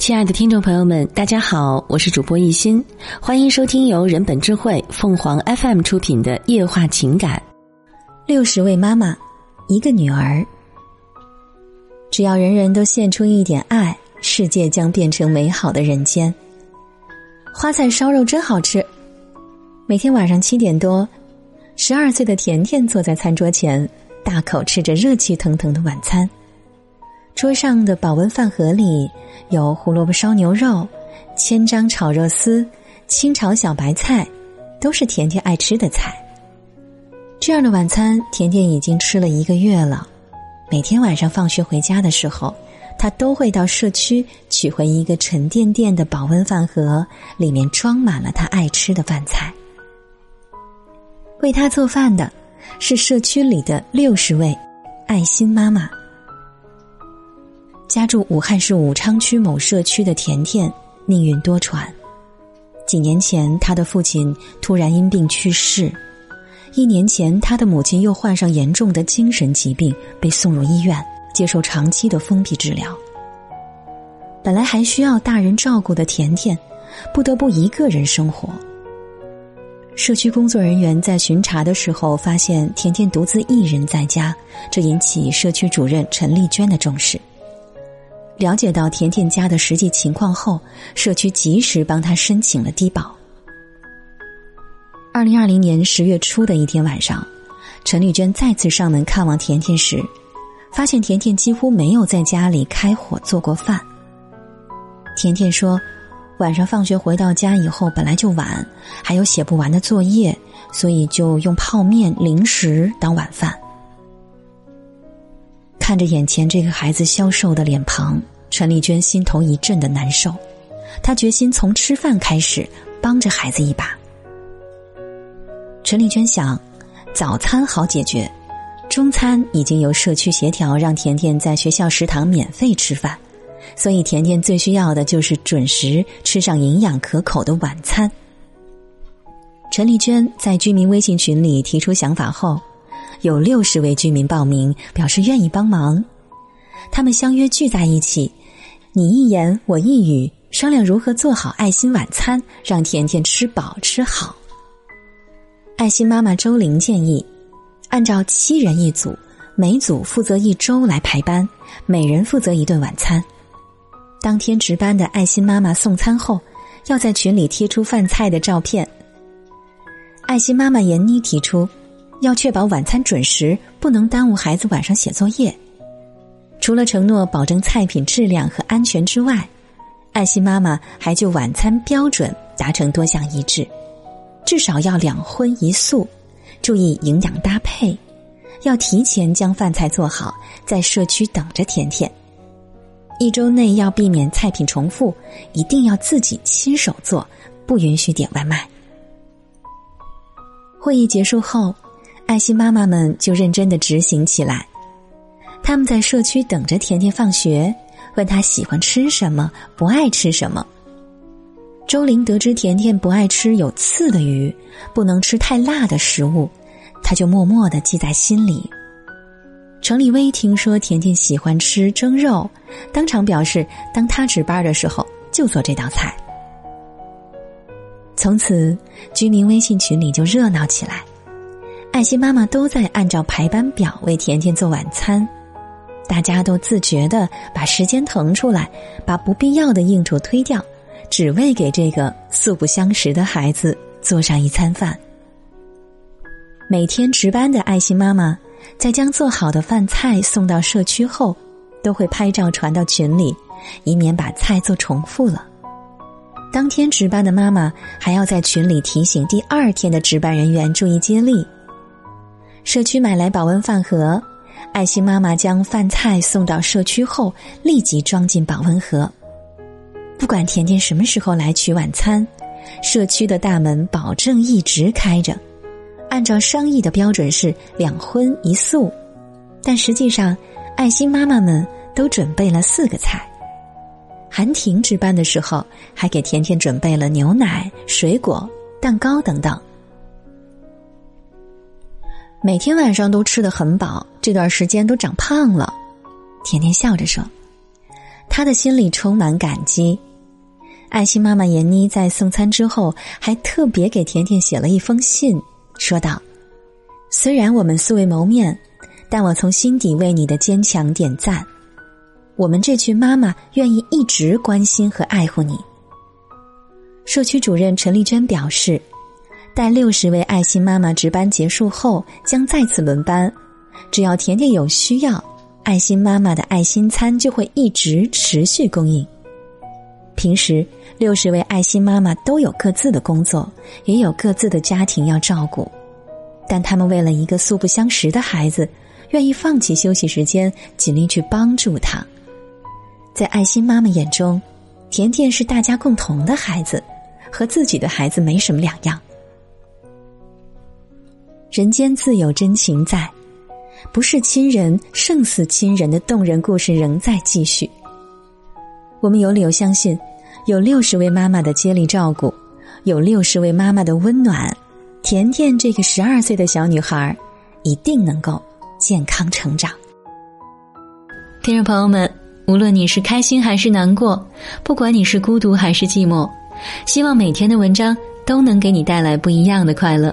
亲爱的听众朋友们，大家好，我是主播一心，欢迎收听由人本智慧凤凰 FM 出品的夜话情感。六十位妈妈，一个女儿。只要人人都献出一点爱，世界将变成美好的人间。花菜烧肉真好吃。每天晚上七点多，十二岁的甜甜坐在餐桌前，大口吃着热气腾腾的晚餐。桌上的保温饭盒里有胡萝卜烧牛肉、千张炒肉丝、清炒小白菜，都是甜甜爱吃的菜。这样的晚餐，甜甜已经吃了一个月了。每天晚上放学回家的时候，他都会到社区取回一个沉甸甸的保温饭盒，里面装满了他爱吃的饭菜。为他做饭的是社区里的六十位爱心妈妈。家住武汉市武昌区某社区的甜甜，命运多舛。几年前，他的父亲突然因病去世；一年前，他的母亲又患上严重的精神疾病，被送入医院接受长期的封闭治疗。本来还需要大人照顾的甜甜，不得不一个人生活。社区工作人员在巡查的时候发现甜甜独自一人在家，这引起社区主任陈丽娟的重视。了解到甜甜家的实际情况后，社区及时帮她申请了低保。二零二零年十月初的一天晚上，陈丽娟再次上门看望甜甜时，发现甜甜几乎没有在家里开火做过饭。甜甜说：“晚上放学回到家以后，本来就晚，还有写不完的作业，所以就用泡面、零食当晚饭。”看着眼前这个孩子消瘦的脸庞，陈丽娟心头一阵的难受。她决心从吃饭开始，帮着孩子一把。陈丽娟想，早餐好解决，中餐已经由社区协调让甜甜在学校食堂免费吃饭，所以甜甜最需要的就是准时吃上营养可口的晚餐。陈丽娟在居民微信群里提出想法后。有六十位居民报名，表示愿意帮忙。他们相约聚在一起，你一言我一语，商量如何做好爱心晚餐，让甜甜吃饱吃好。爱心妈妈周玲建议，按照七人一组，每组负责一周来排班，每人负责一顿晚餐。当天值班的爱心妈妈送餐后，要在群里贴出饭菜的照片。爱心妈妈闫妮提出。要确保晚餐准时，不能耽误孩子晚上写作业。除了承诺保证菜品质量和安全之外，爱心妈妈还就晚餐标准达成多项一致：至少要两荤一素，注意营养搭配；要提前将饭菜做好，在社区等着甜甜。一周内要避免菜品重复，一定要自己亲手做，不允许点外卖。会议结束后。爱心妈妈们就认真的执行起来，他们在社区等着甜甜放学，问她喜欢吃什么，不爱吃什么。周玲得知甜甜不爱吃有刺的鱼，不能吃太辣的食物，他就默默的记在心里。程立威听说甜甜喜欢吃蒸肉，当场表示，当他值班的时候就做这道菜。从此，居民微信群里就热闹起来。爱心妈妈都在按照排班表为甜甜做晚餐，大家都自觉的把时间腾出来，把不必要的应酬推掉，只为给这个素不相识的孩子做上一餐饭。每天值班的爱心妈妈在将做好的饭菜送到社区后，都会拍照传到群里，以免把菜做重复了。当天值班的妈妈还要在群里提醒第二天的值班人员注意接力。社区买来保温饭盒，爱心妈妈将饭菜送到社区后，立即装进保温盒。不管甜甜什么时候来取晚餐，社区的大门保证一直开着。按照商议的标准是两荤一素，但实际上，爱心妈妈们都准备了四个菜。韩婷值班的时候，还给甜甜准备了牛奶、水果、蛋糕等等。每天晚上都吃的很饱，这段时间都长胖了。甜甜笑着说：“他的心里充满感激。爱心妈妈闫妮在送餐之后，还特别给甜甜写了一封信，说道：“虽然我们素未谋面，但我从心底为你的坚强点赞。我们这群妈妈愿意一直关心和爱护你。”社区主任陈丽娟表示，待六十位爱心妈妈值班结束后，将再次轮班。只要甜甜有需要，爱心妈妈的爱心餐就会一直持续供应。平时，六十位爱心妈妈都有各自的工作，也有各自的家庭要照顾，但他们为了一个素不相识的孩子，愿意放弃休息时间，尽力去帮助他。在爱心妈妈眼中，甜甜是大家共同的孩子，和自己的孩子没什么两样。人间自有真情在，不是亲人胜似亲人的动人故事仍在继续。我们有理由相信。有六十位妈妈的接力照顾，有六十位妈妈的温暖，甜甜这个十二岁的小女孩一定能够健康成长。听众朋友们，无论你是开心还是难过，不管你是孤独还是寂寞，希望每天的文章都能给你带来不一样的快乐。